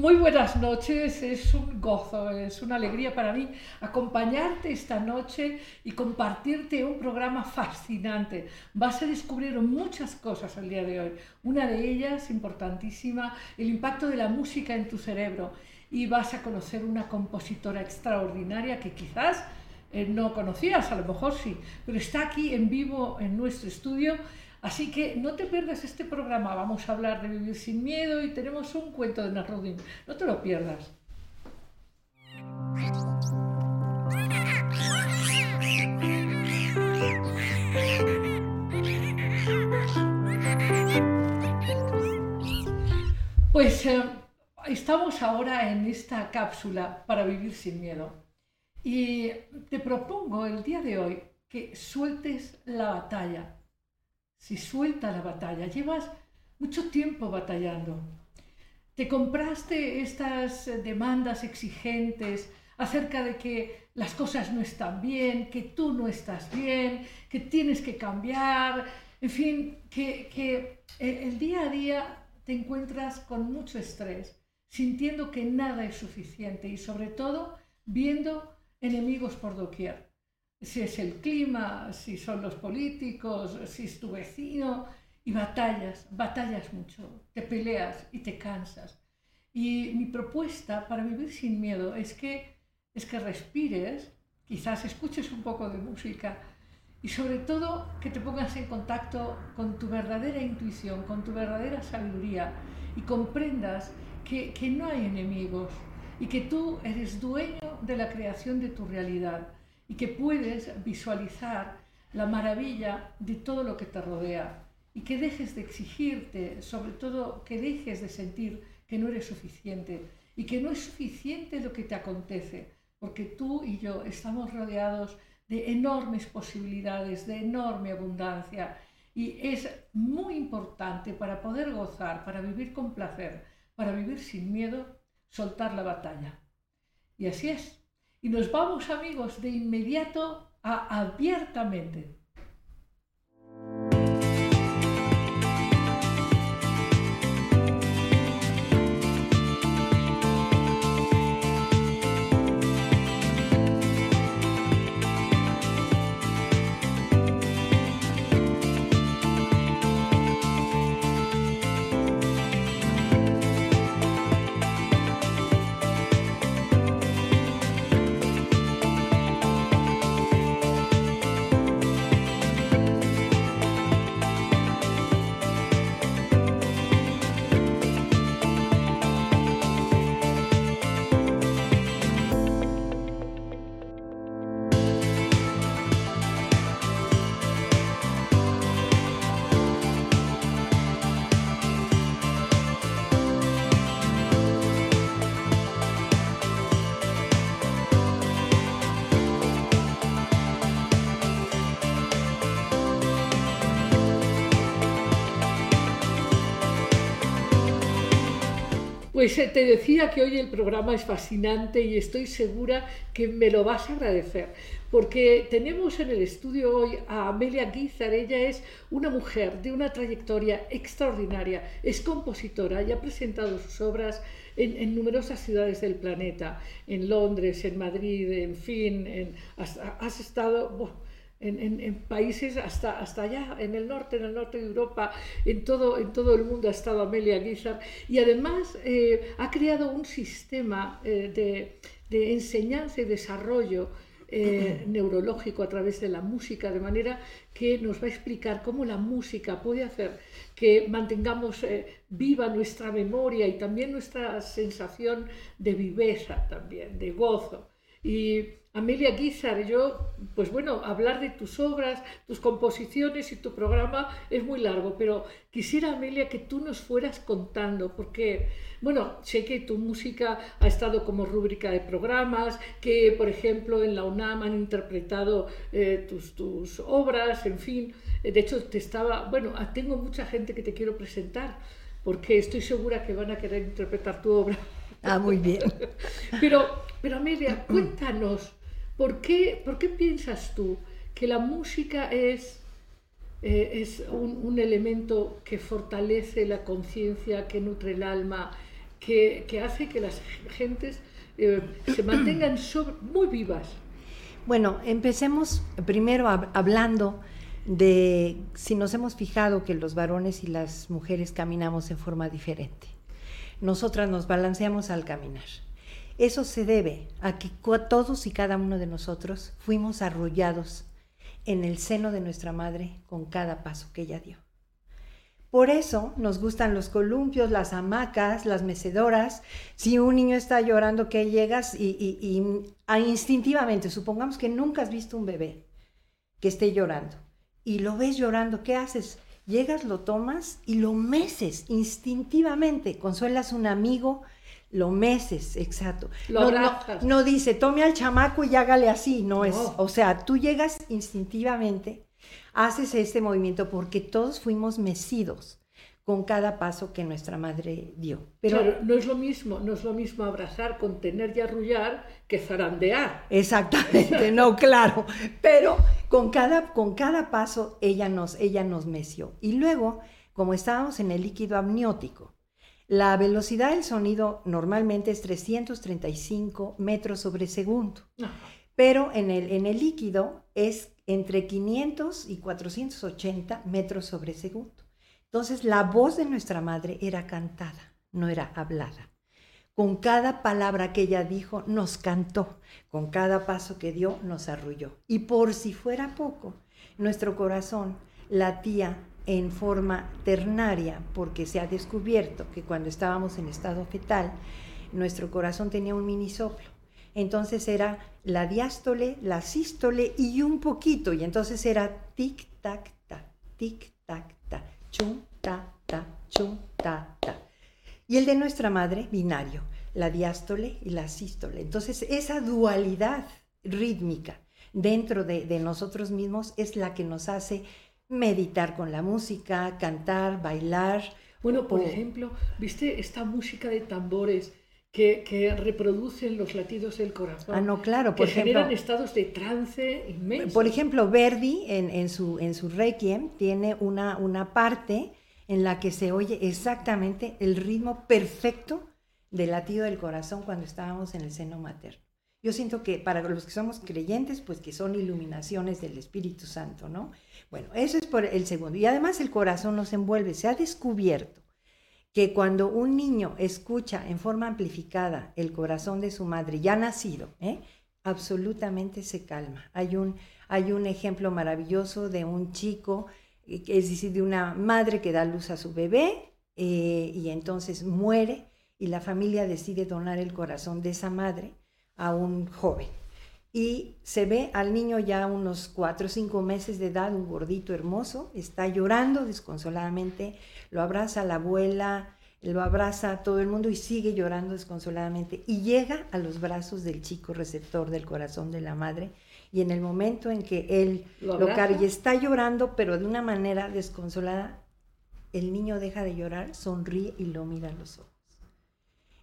Muy buenas noches, es un gozo, es una alegría para mí acompañarte esta noche y compartirte un programa fascinante. Vas a descubrir muchas cosas el día de hoy. Una de ellas, importantísima, el impacto de la música en tu cerebro. Y vas a conocer una compositora extraordinaria que quizás eh, no conocías, a lo mejor sí, pero está aquí en vivo en nuestro estudio Así que no te pierdas este programa, vamos a hablar de vivir sin miedo y tenemos un cuento de Nasruddin, no te lo pierdas. Pues eh, estamos ahora en esta cápsula para vivir sin miedo. Y te propongo el día de hoy que sueltes la batalla si suelta la batalla. Llevas mucho tiempo batallando. Te compraste estas demandas exigentes acerca de que las cosas no están bien, que tú no estás bien, que tienes que cambiar, en fin, que, el día a día te encuentras con mucho estrés, sintiendo que nada es suficiente y sobre todo viendo enemigos por doquier si es el clima, si son los políticos, si es tu vecino, y batallas, batallas mucho, te peleas y te cansas. Y mi propuesta para vivir sin miedo es que, es que respires, quizás escuches un poco de música y sobre todo que te pongas en contacto con tu verdadera intuición, con tu verdadera sabiduría y comprendas que, que no hay enemigos y que tú eres dueño de la creación de tu realidad y que puedes visualizar la maravilla de todo lo que te rodea y que dejes de exigirte, sobre todo que dejes de sentir que no eres suficiente y que no es suficiente lo que te acontece, porque tú y yo estamos rodeados de enormes posibilidades, de enorme abundancia y es muy importante para poder gozar, para vivir con placer, para vivir sin miedo, soltar la batalla. Y así es, y nos vamos amigos de inmediato a abiertamente. Pues eh, te decía que hoy el programa es fascinante y estoy segura que me lo vas a agradecer, porque tenemos en el estudio hoy a Amelia Guizar. Ella es una mujer de una trayectoria extraordinaria, es compositora y ha presentado sus obras en, numerosas ciudades del planeta, en Londres, en Madrid, en fin, has estado en, países hasta, hasta allá, en el norte, en el norte de Europa, en todo, en todo el mundo ha estado Amelia Guizar y además eh, ha creado un sistema eh, de, de, enseñanza y desarrollo eh, neurológico a través de la música, de manera que nos va a explicar cómo la música puede hacer que mantengamos viva nuestra memoria y también nuestra sensación de viveza también, de gozo. Y Amelia Guizar, yo, pues bueno, hablar de tus obras, tus composiciones y tu programa es muy largo, pero quisiera, Amelia, que tú nos fueras contando, porque, bueno, sé que tu música ha estado como rúbrica de programas, que, por ejemplo, en la UNAM han interpretado eh, tus, tus obras, en fin. De hecho, te estaba, bueno, tengo mucha gente que te quiero presentar, porque estoy segura que van a querer interpretar tu obra. Ah, muy bien. pero, pero Amelia, cuéntanos. ¿Por qué, ¿Por qué piensas tú que la música es, eh, es un, elemento que fortalece la conciencia, que nutre el alma, que, que hace que las gentes eh, se mantengan muy vivas. Bueno, empecemos primero hablando de si nos hemos fijado que los varones y las mujeres caminamos en forma diferente. Nosotras nos balanceamos al caminar. Eso se debe a que todos y cada uno de nosotros fuimos arrollados en el seno de nuestra madre con cada paso que ella dio. Por eso nos gustan los columpios, las hamacas, las mecedoras. Si un niño está llorando, que llegas y, y, ah, instintivamente, supongamos que nunca has visto un bebé que esté llorando y lo ves llorando, ¿qué haces? Llegas, lo tomas y lo meces instintivamente. Consuelas un amigo, lo meces, exacto. no, no, dice, tome al chamaco y hágale así, no, es, o sea, tú llegas instintivamente haces este movimiento porque todos fuimos mecidos con cada paso que nuestra madre dio. Pero no es lo mismo, no es lo mismo abrazar, contener y arrullar que zarandear. Exactamente, no, claro. Pero con cada, con cada paso ella nos, ella nos meció. Y luego, como estábamos en el líquido amniótico, la velocidad del sonido normalmente es 335 metros sobre segundo. Pero en el, en el líquido es entre 500 y 480 metros sobre segundo. Entonces la voz de nuestra madre era cantada, no era hablada. Con cada palabra que ella dijo, nos cantó. Con cada paso que dio, nos arrulló. Y por si fuera poco, nuestro corazón latía en forma ternaria, porque se ha descubierto que cuando estábamos en estado fetal, nuestro corazón tenía un minisoplo. Entonces era la diástole, la sístole y un poquito. Y entonces era tic, tac, ta, tic, tac, ta, chum, ta, ta, chum, ta, ta. Y el de nuestra madre, binario, la diástole y la sístole. Entonces esa dualidad rítmica dentro de, de nosotros mismos es la que nos hace meditar con la música, cantar, bailar. Bueno, por ejemplo, ¿viste esta música de tambores? que, reproducen los latidos del corazón. Ah, no, claro. Por que generan estados de trance inmensos. Por ejemplo, Verdi en, su, en su Requiem tiene una, una parte en la que se oye exactamente el ritmo perfecto del latido del corazón cuando estábamos en el seno materno. Yo siento que para los que somos creyentes, pues que son iluminaciones del Espíritu Santo, ¿no? Bueno, eso es por el segundo. Y además el corazón nos envuelve. Se ha descubierto que cuando un niño escucha en forma amplificada el corazón de su madre ya nacido, ¿eh? absolutamente se calma. Hay un, hay un ejemplo maravilloso de un chico, eh, es decir, de una madre que da luz a su bebé eh, y entonces muere y la familia decide donar el corazón de esa madre a un joven. Y se ve al niño ya unos cuatro o cinco meses de edad, un gordito hermoso, está llorando desconsoladamente lo abraza la abuela, lo abraza a todo el mundo y sigue llorando desconsoladamente y llega a los brazos del chico receptor del corazón de la madre y en el momento en que él lo, carga y está llorando pero de una manera desconsolada, el niño deja de llorar, sonríe y lo mira a los ojos.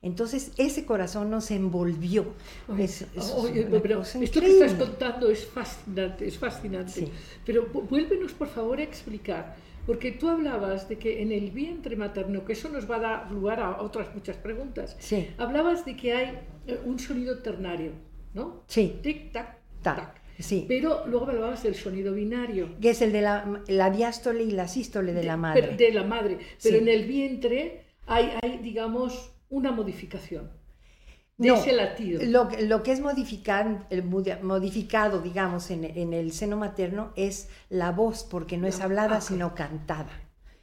Entonces ese corazón nos envolvió. Oye, pero esto que estás contando es fascinante, es fascinante. Pero vuélvenos por favor a explicar porque tú hablabas de que en el vientre materno, que eso nos va a dar lugar a otras muchas preguntas, sí. hablabas de que hay eh, un sonido ternario, ¿no? Sí. Tic, tac, tac. Sí. Pero luego hablabas del sonido binario. Que es el de la, la diástole y la sístole de, la madre. De la madre. Pero en el vientre hay, hay, digamos, una modificación de ese latido. Lo, lo, que es modificado, modificado digamos, en, en, el seno materno es la voz, porque no es hablada, sino cantada.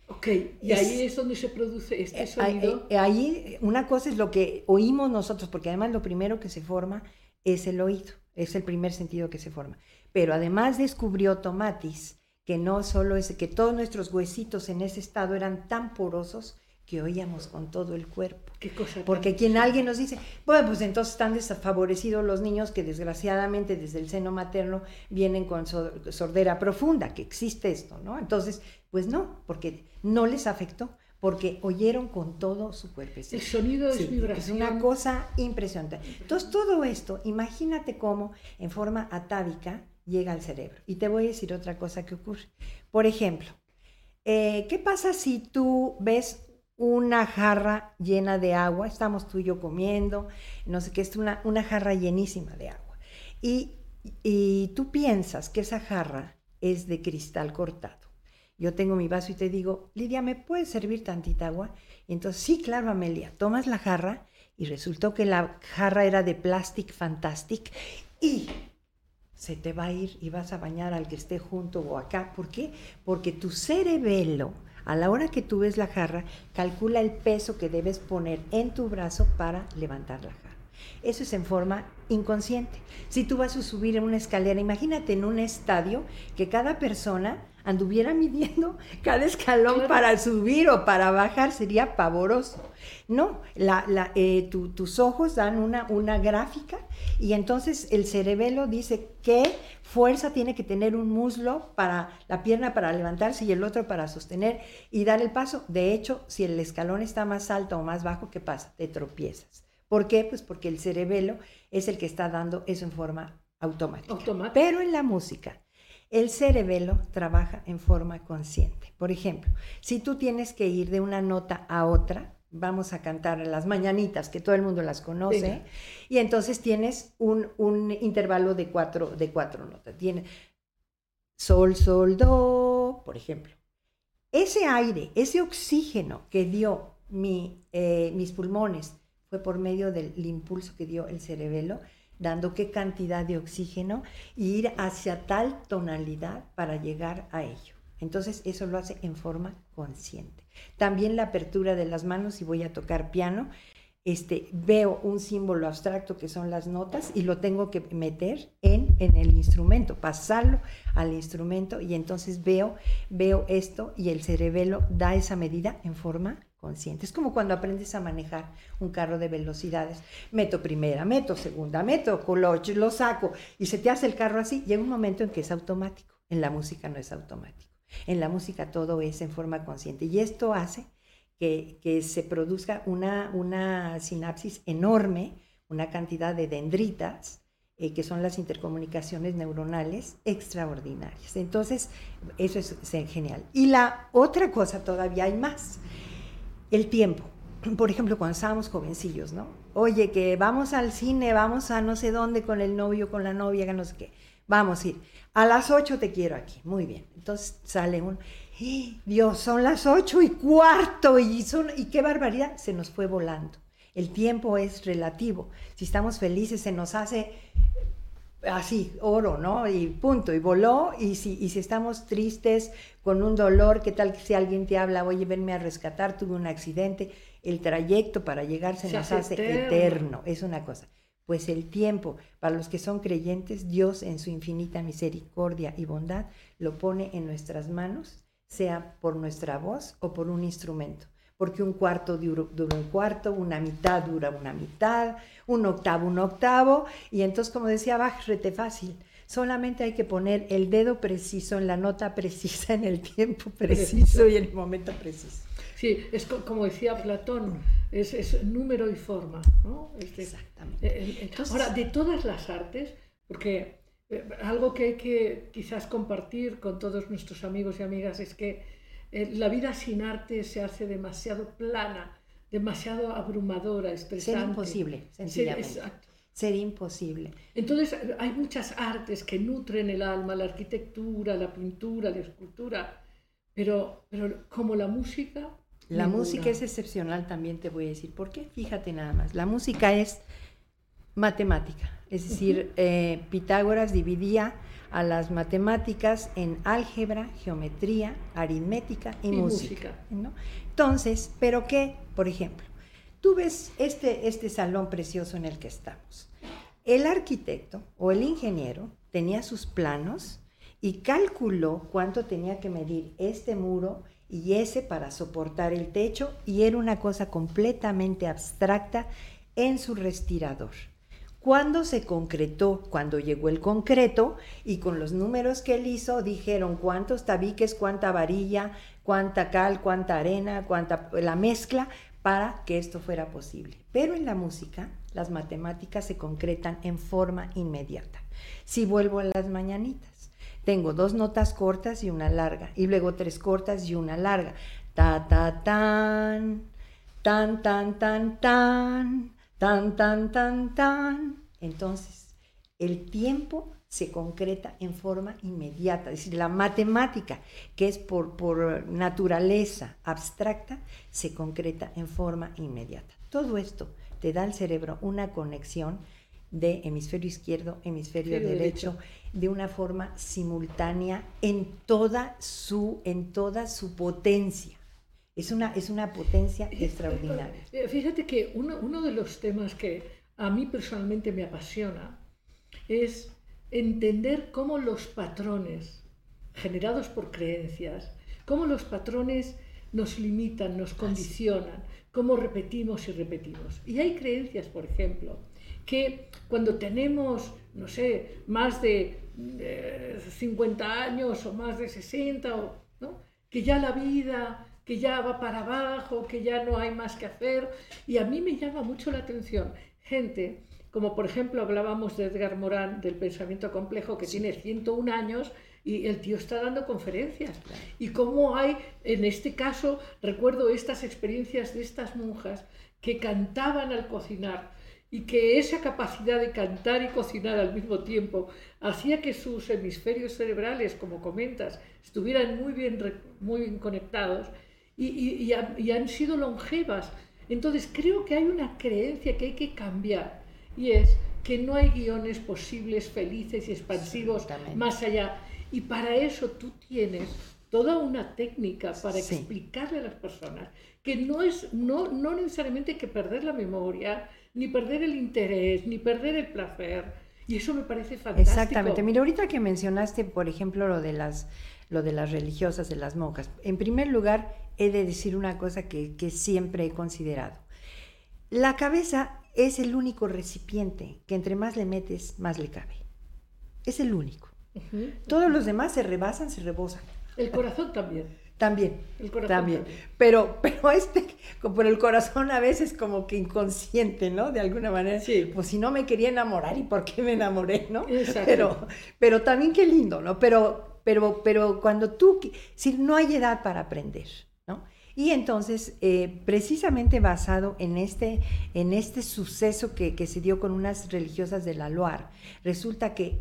Ok, y ahí es donde se produce este eh, sonido. Ahí, ahí, una cosa es lo que oímos nosotros, porque además lo primero que se forma es el oído, es el primer sentido que se forma. Pero además descubrió Tomatis que no solo es que todos nuestros huesitos en ese estado eran tan porosos que oíamos con todo el cuerpo. ¿Qué cosa Porque quien alguien nos dice, bueno, pues entonces están desfavorecidos los niños que desgraciadamente desde el seno materno vienen con sordera profunda, que existe esto, ¿no? Entonces, pues no, porque no les afectó, porque oyeron con todo su cuerpo. El sonido es vibración. Es una cosa impresionante. Entonces, todo esto, imagínate cómo en forma atávica llega al cerebro. Y te voy a decir otra cosa que ocurre. Por ejemplo, eh, ¿qué pasa si tú ves una jarra llena de agua, estamos tú y yo comiendo, no sé qué, es una, una jarra llenísima de agua. Y, y tú piensas que esa jarra es de cristal cortado. Yo tengo mi vaso y te digo, Lidia, ¿me puedes servir tantita agua? Y entonces, sí, claro, Amelia, tomas la jarra y resultó que la jarra era de Plastic Fantastic y se te va a ir y vas a bañar al que esté junto o acá. ¿Por qué? Porque tu cerebelo, a la hora que tú ves la jarra, calcula el peso que debes poner en tu brazo para levantar la jarra. Eso es en forma inconsciente. Si tú vas a subir en una escalera, imagínate en un estadio que cada persona anduviera midiendo cada escalón para subir o para bajar, sería pavoroso. No, la, eh, tus ojos dan una, una gráfica y entonces el cerebelo dice qué fuerza tiene que tener un muslo para la pierna para levantarse y el otro para sostener y dar el paso. De hecho, si el escalón está más alto o más bajo, ¿qué pasa? Te tropiezas. ¿Por qué? Pues porque el cerebelo es el que está dando eso en forma automática. Pero en la música, el cerebelo trabaja en forma consciente. Por ejemplo, si tú tienes que ir de una nota a otra, vamos a cantar las mañanitas, que todo el mundo las conoce, y entonces tienes un, intervalo de cuatro, de cuatro notas. Tiene sol, sol, do, por ejemplo. Ese aire, ese oxígeno que dio mi, eh, mis pulmones fue por medio del impulso que dio el cerebelo, dando qué cantidad de oxígeno y ir hacia tal tonalidad para llegar a ello. Entonces eso lo hace en forma consciente. También la apertura de las manos, si voy a tocar piano, este, veo un símbolo abstracto que son las notas y lo tengo que meter en, en el instrumento, pasarlo al instrumento y entonces veo, veo esto y el cerebelo da esa medida en forma consciente. Es como cuando aprendes a manejar un carro de velocidades. Meto primera, meto segunda, meto coloche, lo saco y se te hace el carro así. Llega un momento en que es automático. En la música no es automático. En la música todo es en forma consciente y esto hace que, se produzca una, sinapsis enorme, una cantidad de dendritas, eh, que son las intercomunicaciones neuronales extraordinarias. Entonces, eso es, genial. Y la otra cosa todavía hay más, el tiempo. Por ejemplo, cuando estábamos jovencillos, ¿no? Oye, que vamos al cine, vamos a no sé dónde con el novio, con la novia, que no sé qué. Vamos a ir. A las 8 te quiero aquí. Muy bien. Entonces sale un Dios, son las ocho y cuarto y, son, y qué barbaridad, se nos fue volando. El tiempo es relativo. Si estamos felices se nos hace así, oro, ¿no? Y punto, y voló. Y si, y si estamos tristes, con un dolor, ¿qué tal si alguien te habla, oye, venme a rescatar, tuve un accidente? El trayecto para llegar se, nos hace, eterno, es una cosa. Pues el tiempo, para los que son creyentes, Dios en su infinita misericordia y bondad lo pone en nuestras manos sea por nuestra voz o por un instrumento. Porque un cuarto dura, un cuarto, una mitad dura una mitad, un octavo un octavo, y entonces, como decía Bach, rete fácil. Solamente hay que poner el dedo preciso en la nota precisa, en el tiempo preciso y en el momento preciso. Sí, es como decía Platón, es, número y forma. ¿no? Este, Exactamente. Eh, eh, ahora, de todas las artes, porque eh, algo que hay que quizás compartir con todos nuestros amigos y amigas es que eh, la vida sin arte se hace demasiado plana, demasiado abrumadora, estresante. Ser imposible, sencillamente. Ser, Ser imposible. Entonces hay muchas artes que nutren el alma, la arquitectura, la pintura, la escultura, pero, pero como la música... La música es excepcional también, te voy a decir. ¿Por qué? Fíjate nada más. La música es matemática. Es decir, eh, Pitágoras dividía a las matemáticas en álgebra, geometría, aritmética y, música. Entonces, ¿pero qué? Por ejemplo, tú ves este, este salón precioso en el que estamos. El arquitecto o el ingeniero tenía sus planos y calculó cuánto tenía que medir este muro y ese para soportar el techo y era una cosa completamente abstracta en su respirador. Cuando se concretó, cuando llegó el concreto y con los números que él hizo, dijeron cuántos tabiques, cuánta varilla, cuánta cal, cuánta arena, cuánta la mezcla para que esto fuera posible. Pero en la música, las matemáticas se concretan en forma inmediata. Si vuelvo a las mañanitas, tengo dos notas cortas y una larga, y luego tres cortas y una larga. ta, ta, tan, tan, tan, tan, tan, tan, tan, tan, tan. Entonces, el tiempo se concreta en forma inmediata. Es decir, la matemática, que es por, por naturaleza abstracta, se concreta en forma inmediata. Todo esto te da al cerebro una conexión de hemisferio izquierdo, hemisferio derecho, de una forma simultánea en toda su, en toda su potencia. Es una, es una potencia extraordinaria. Eh, fíjate que uno, uno de los temas que a mí personalmente me apasiona es entender cómo los patrones generados por creencias, cómo los patrones nos limitan, nos condicionan, cómo repetimos y repetimos. Y hay creencias, por ejemplo, que cuando tenemos, no sé, más de 50 años o más de 60, o, que ya la vida, que ya va para abajo, que ya no hay más que hacer. Y a mí me llama mucho la atención gente como por ejemplo hablábamos de Edgar Morán, del pensamiento complejo, que tiene 101 años y el tío está dando conferencias. Y cómo hay, en este caso, recuerdo estas experiencias de estas monjas que cantaban al cocinar y que esa capacidad de cantar y cocinar al mismo tiempo hacía que sus hemisferios cerebrales, como comentas, estuvieran muy bien, muy bien conectados y, y han sido longevas. Entonces creo que hay una creencia que hay que cambiar y es que no hay guiones posibles, felices y expansivos más allá. Y para eso tú tienes toda una técnica para explicarle a las personas que no es no, no necesariamente hay que perder la memoria, ni perder el interés, ni perder el placer. Y eso me parece fantástico. Exactamente. Mira, ahorita que mencionaste, por ejemplo, lo de las lo de las religiosas, de las monjas. En primer lugar, he de decir una cosa que, que siempre he considerado. La cabeza es el único recipiente que entre más le metes, más le cabe. Es el único. Todos los demás se rebasan, se rebosan. El corazón también. También, el corazón también. Pero, pero este, por el corazón a veces como que inconsciente, ¿no? De alguna manera. Sí. Pues si no me quería enamorar, ¿y por qué me enamoré, no? Exacto. Pero, pero también qué lindo, ¿no? Pero, pero, pero cuando tú, si no hay edad para aprender. Y entonces, eh, precisamente basado en este, en este suceso que, se dio con unas religiosas de la Loire, resulta que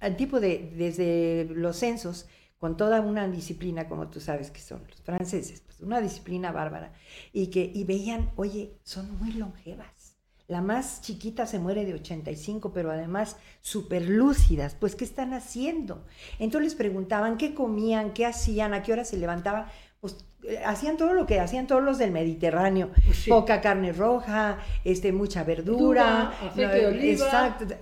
al tipo de, desde los censos, con toda una disciplina, como tú sabes que son los franceses, pues una disciplina bárbara, y que y veían, oye, son muy longevas. La más chiquita se muere de 85, pero además súper lúcidas. Pues, ¿qué están haciendo? Entonces les preguntaban qué comían, qué hacían, a qué hora se levantaban pues eh, hacían todo lo que hacían todos los del Mediterráneo, pues poca carne roja, este, mucha verdura,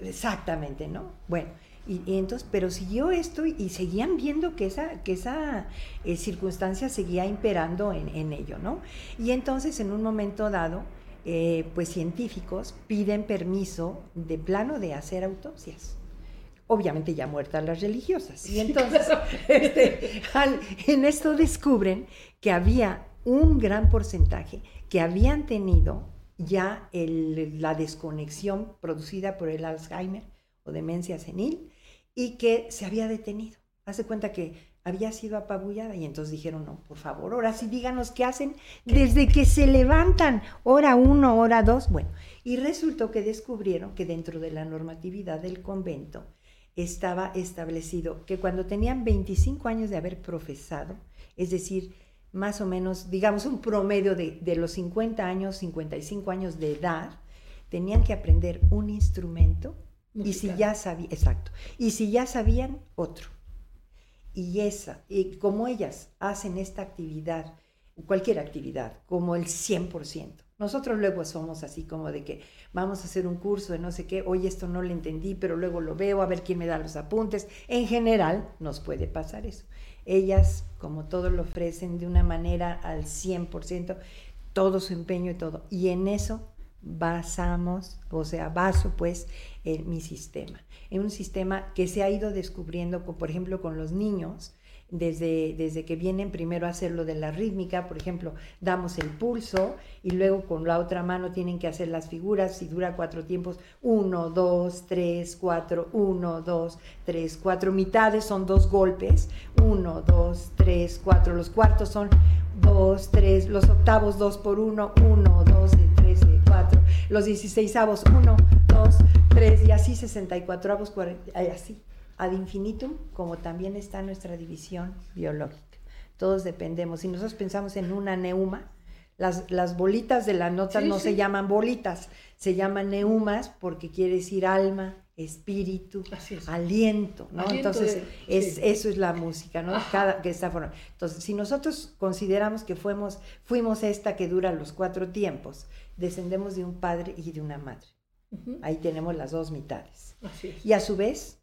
exactamente, ¿no? Bueno, y, entonces, pero siguió esto y, seguían viendo que esa, que esa eh, circunstancia seguía imperando en, ello, ¿no? Y entonces, en un momento dado, eh, pues científicos piden permiso de plano de hacer autopsias obviamente ya muertas las religiosas. Y entonces, este, en esto descubren que había un gran porcentaje que habían tenido ya la desconexión producida por el Alzheimer o demencia senil y que se había detenido. Hace cuenta que había sido apabullada y entonces dijeron, no, por favor, ahora sí díganos qué hacen desde que se levantan, hora uno, hora dos, bueno, y resultó que descubrieron que dentro de la normatividad del convento estaba establecido que cuando tenían 25 años de haber profesado, es decir, más o menos, digamos, un promedio de, los 50 años, 55 años de edad, tenían que aprender un instrumento y si ya sabían, exacto, y si ya sabían, otro. Y esa, y como ellas hacen esta actividad, cualquier actividad, como el 100%, nosotros luego somos así como de que vamos a hacer un curso de no sé qué, hoy esto no lo entendí, pero luego lo veo, a ver quién me da los apuntes. En general nos puede pasar eso. Ellas, como todo lo ofrecen de una manera al 100%, todo su empeño y todo. Y en eso basamos, o sea, baso pues en mi sistema. En un sistema que se ha ido descubriendo, por ejemplo, con los niños, desde, desde que vienen primero a hacer lo de la rítmica, por ejemplo, damos el pulso y luego con la otra mano tienen que hacer las figuras, si dura cuatro tiempos, uno, dos, tres, cuatro, uno, dos, tres, cuatro, mitades son dos golpes, uno, dos, tres, cuatro, los cuartos son dos, tres, los octavos dos por uno, uno, dos, tres, cuatro, los dieciséisavos, uno, dos, tres, y así sesenta y cuatro avos, así ad infinitum, como también está nuestra división biológica. Todos dependemos. Si nosotros pensamos en una neuma, las, las bolitas de la nota no se llaman bolitas, se llaman neumas porque quiere decir alma, espíritu, aliento, ¿no? Entonces, es, eso es la música, ¿no? Cada, que está formada. Entonces, si nosotros consideramos que fuimos, fuimos esta que dura los cuatro tiempos, descendemos de un padre y de una madre. Ahí tenemos las dos mitades. Y a su vez,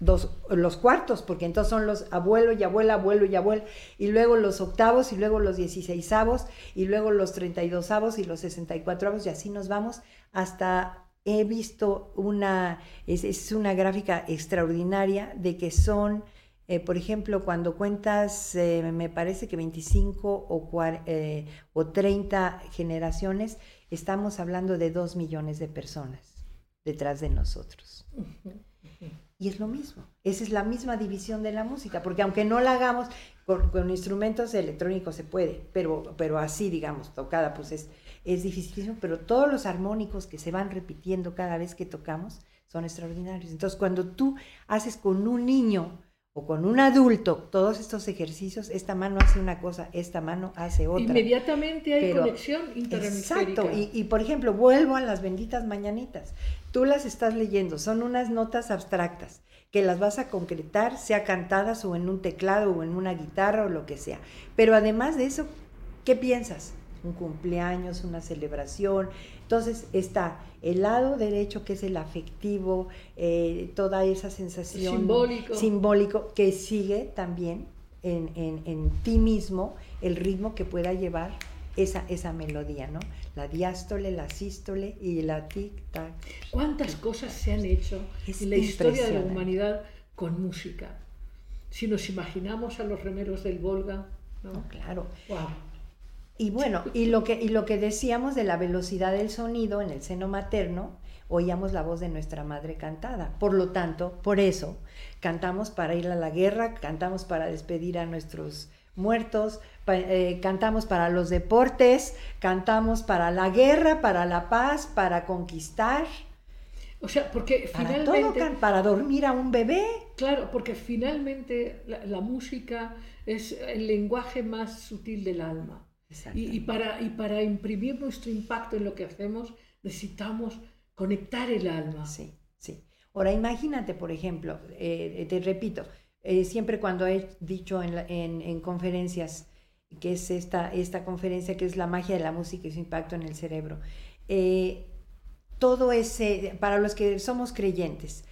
dos, los cuartos, porque entonces son los abuelo y abuela, abuelo y abuela, y luego los octavos, y luego los dieciséisavos, y luego los treinta y dosavos y los sesenta y cuatro y así nos vamos hasta he visto una, es, una gráfica extraordinaria de que son, eh, por ejemplo, cuando cuentas, eh, me parece que 25 o, eh, o 30 generaciones, estamos hablando de dos millones de personas detrás de nosotros. Y es lo mismo, esa es la misma división de la música, porque aunque no la hagamos con, instrumentos electrónicos se puede, pero, pero así, digamos, tocada, pues es, es dificilísimo, pero todos los armónicos que se van repitiendo cada vez que tocamos son extraordinarios. Entonces, cuando tú haces con un niño o con un adulto todos estos ejercicios, esta mano hace una cosa, esta mano hace otra. Inmediatamente hay conexión interhemisférica. Exacto, y, y por ejemplo, vuelvo a las benditas mañanitas. Tú las estás leyendo, son unas notas abstractas que las vas a concretar, sea cantadas o en un teclado o en una guitarra o lo que sea. Pero además de eso, ¿qué piensas? Un cumpleaños, una celebración. Entonces está el lado derecho que es el afectivo, eh, toda esa sensación simbólico. simbólico que sigue también en, en ti mismo el ritmo que pueda llevar esa, esa melodía, ¿no? La diástole, la sístole y la tic-tac. ¿Cuántas cosas se han hecho en la historia de la humanidad con música? Si nos imaginamos a los remeros del Volga, ¿no? Oh, claro. Y bueno, y lo, que, y lo que decíamos de la velocidad del sonido en el seno materno, oíamos la voz de nuestra madre cantada. Por lo tanto, por eso, cantamos para ir a la guerra, cantamos para despedir a nuestros muertos, eh, cantamos para los deportes, cantamos para la guerra, para la paz, para conquistar. O sea, porque finalmente... para dormir a un bebé. Claro, porque finalmente la, música es el lenguaje más sutil del alma. Y, para, y para imprimir nuestro impacto en lo que hacemos, necesitamos conectar el alma. Sí, sí. Ahora imagínate, por ejemplo, eh, te repito, eh, siempre cuando he dicho en, en, conferencias, que es esta, esta conferencia que es la magia de la música y su impacto en el cerebro, eh, todo ese, para los que somos creyentes,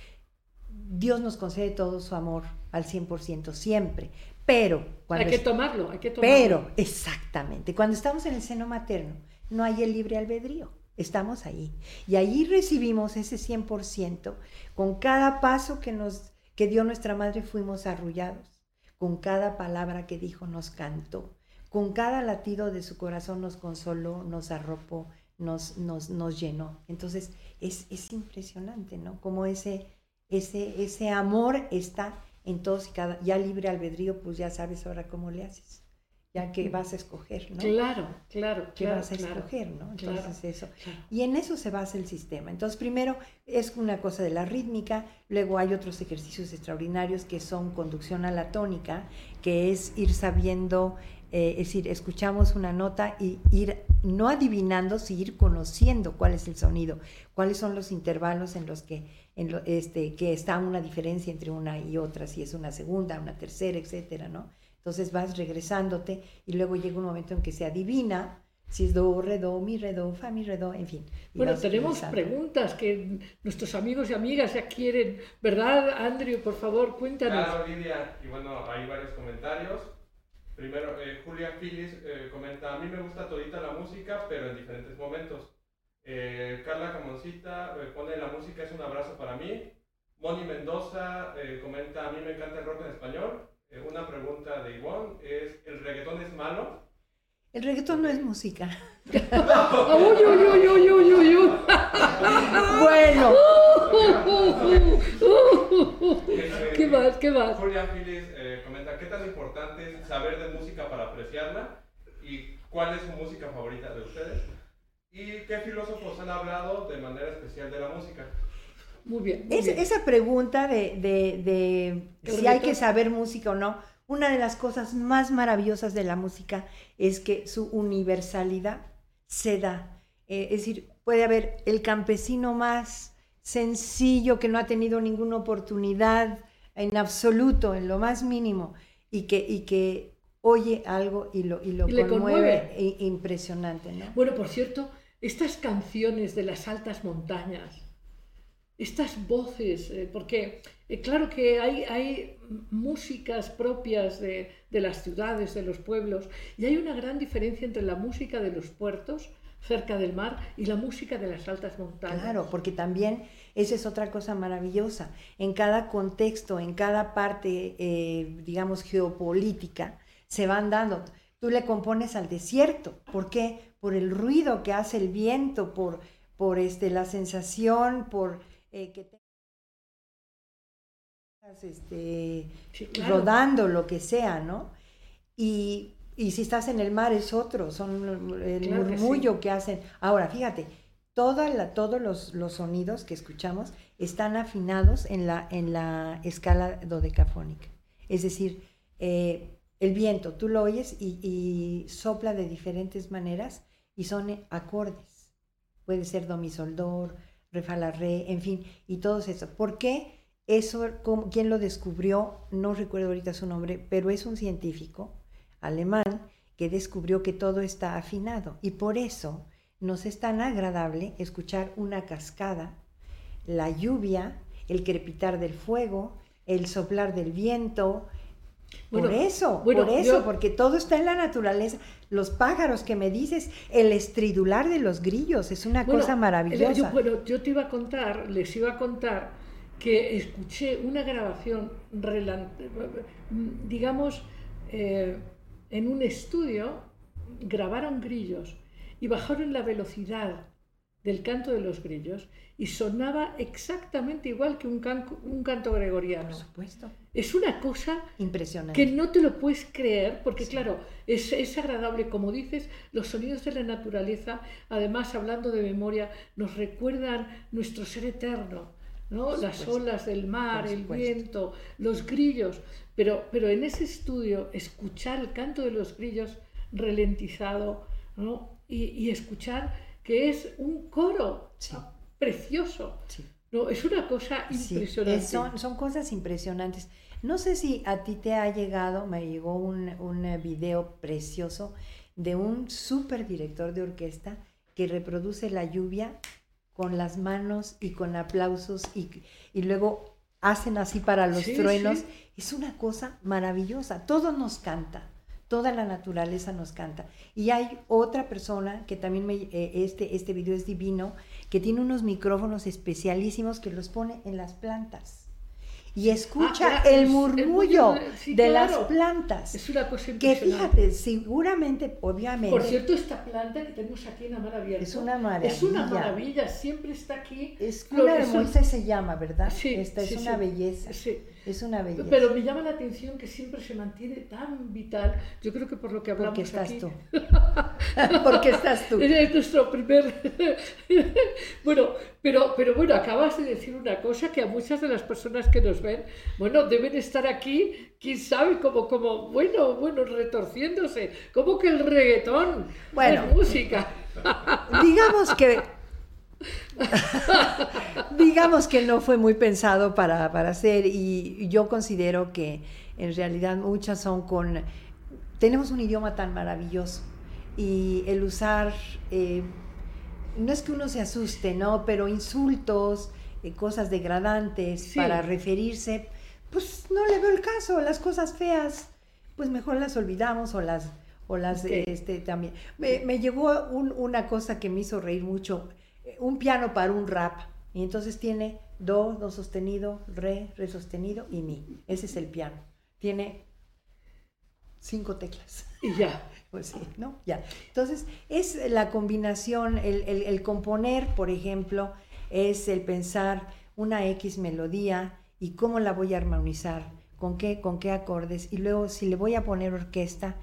Dios nos concede todo su amor al 100% siempre, pero... Cuando hay que tomarlo, hay que tomarlo. Pero, exactamente, cuando estamos en el seno materno, no hay el libre albedrío. Estamos ahí. Y ahí recibimos ese 100% con cada paso que nos que dio nuestra madre fuimos arrullados. Con cada palabra que dijo nos cantó. Con cada latido de su corazón nos consoló, nos arropó, nos, nos, nos llenó. Entonces es, es, impresionante, ¿no? Como ese, ese, ese amor está en todos y cada, ya libre albedrío, pues ya sabes ahora cómo le haces ya que vas a escoger, ¿no? Claro, claro. ¿Qué vas a escoger, ¿no? Entonces eso. Y en eso se basa el sistema. Entonces, primero es una cosa de la rítmica, luego hay otros ejercicios extraordinarios que son conducción a la tónica, que es ir sabiendo, eh, es decir, escuchamos una nota y ir no adivinando, sino ir conociendo cuál es el sonido, cuáles son los intervalos en los que, en lo, este, que está una diferencia entre una y otra, si es una segunda, una tercera, etcétera, ¿no? Entonces vas regresándote y luego llega un momento en que se adivina si es do, re, do, mi, re, do, fa, mi, re, do, en fin. Bueno, tenemos preguntas que nuestros amigos y amigas ya quieren, ¿verdad, Andrew? Por favor, cuéntanos. Claro, Lidia, y bueno, hay varios comentarios. Primero, eh, Julia Phillips eh, comenta, a mí me gusta todita la música, pero en diferentes momentos. Eh, Carla Camoncita pone, la música es un abrazo para mí. Moni Mendoza comenta, a mí me encanta el rock en español, Eh, una pregunta de Ivonne es, ¿el reggaetón es malo? El reggaetón no es música. uy, uy, uy, uy, uy, uy. bueno. ¿Qué más? ¿Qué más? Julia Phillips eh, comenta, ¿qué tan importante es saber de música para apreciarla? ¿Y cuál es su música favorita de ustedes? ¿Y qué filósofos han hablado de manera especial de la música? Muy bien. muy Es- bien. esa pregunta de, de- de si hay que saber música o no, una de las cosas más maravillosas de la música es que su universalidad se da. Eh, es decir, puede haber el campesino más sencillo que no ha tenido ninguna oportunidad en absoluto, en lo más mínimo, y que, y que oye algo y lo, y lo Y le conmueve. conmueve. i- impresionante, ¿no? Bueno, por cierto, estas canciones de las altas montañas, estas voces, eh, porque eh, claro que hay, hay músicas propias de, de las ciudades, de los pueblos, y hay una gran diferencia entre la música de los puertos cerca del mar y la música de las altas montañas. Claro, porque también esa es otra cosa maravillosa. En cada contexto, en cada parte, eh, digamos, geopolítica, se van dando. Tú le compones al desierto. ¿Por qué? Por el ruido que hace el viento, por, por este, la sensación, por eh, que te- este, Sí, claro. rodando, lo que sea, ¿no? Y, y si estás en el mar es otro, son el Claro que sí. murmullo que hacen. Ahora, fíjate, toda la, todos los, los sonidos que escuchamos están afinados en la, en la escala dodecafónica. Es decir, eh, el viento, tú lo oyes y, y sopla de diferentes maneras y son acordes. Puede ser do, mi, sol, do, re, la, re, en fin, y todo eso. ¿Por qué? Eso, ¿quién lo descubrió? No recuerdo ahorita su nombre, pero es un científico alemán que descubrió que todo está afinado y por eso nos es tan agradable escuchar una cascada, la lluvia, el crepitar del fuego, el soplar del viento. Bueno, por eso, bueno, por eso, yo- porque todo está en la naturaleza. Los pájaros que me dices, el estridular de los grillos, es una Bueno, cosa maravillosa. Yo, bueno, yo te iba a contar, les iba a contar que escuché una grabación, digamos, eh, en un estudio, grabaron grillos y bajaron la velocidad del canto de los grillos y sonaba exactamente igual que un, un canto gregoriano. por supuesto. Es una cosa Impresionante. que no te lo puedes creer, porque claro, es, es agradable, como dices, los sonidos de la naturaleza, además hablando de memoria, nos recuerdan nuestro ser eterno, ¿no? Las olas del mar, el viento, los grillos, pero, pero en ese estudio, escuchar el canto de los grillos ralentizado, ¿no? Y, y escuchar que es un coro Sí. Precioso, Sí. ¿no? Es una cosa impresionante. es- son, son cosas impresionantes. No sé si a ti te ha llegado, me llegó un, un eh, video precioso de un súper director de orquesta que reproduce la lluvia con las manos y con aplausos y, y luego hacen así para los Sí, truenos. sí. Es una cosa maravillosa. Todo nos canta. Toda la naturaleza nos canta. Y hay otra persona que también me, eh, este, este video es divino, que tiene unos micrófonos especialísimos que los pone en las plantas. Y escucha Ah, el es- el murmullo de- sí, de las claro. plantas. Es una cosa Que fíjate, seguramente, obviamente, Por cierto, esta planta que tenemos aquí en la mar abierta Es una Es una maravilla. maravilla, siempre está aquí. es cuna de Moisés se llama, ¿verdad? Sí, Esta es sí, una sí. belleza. Sí. Es una belleza. Pero me llama la atención que siempre se mantiene tan vital. Yo creo que por lo que hablamos Porque estás aquí. tú. Porque estás tú. Es nuestro primer. bueno, pero, pero bueno, acabas de decir una cosa que a muchas de las personas que nos ven, bueno, deben estar aquí, quién sabe, como, como bueno, bueno, retorciéndose. Como que el reggaetón Bueno. es música. Digamos que. digamos que no fue muy pensado para, para hacer, y yo considero que en realidad muchas son con. Tenemos un idioma tan maravilloso, y el usar. eh, no es que uno se asuste, ¿no? Pero insultos, eh, cosas degradantes Sí. para referirse, pues no le veo el caso. Las cosas feas, pues mejor las olvidamos o las, o las este, también. Me, me llegó un- una cosa que me hizo reír mucho, un piano para un rap. Y entonces tiene do, do sostenido, re, re sostenido y mi. Ese es el piano. Tiene cinco teclas. Y ya. Pues sí, ¿no? Ya. Entonces, es la combinación, el, el, el componer, por ejemplo, es el pensar una X melodía y cómo la voy a armonizar, con qué, con qué acordes, y luego si le voy a poner orquesta,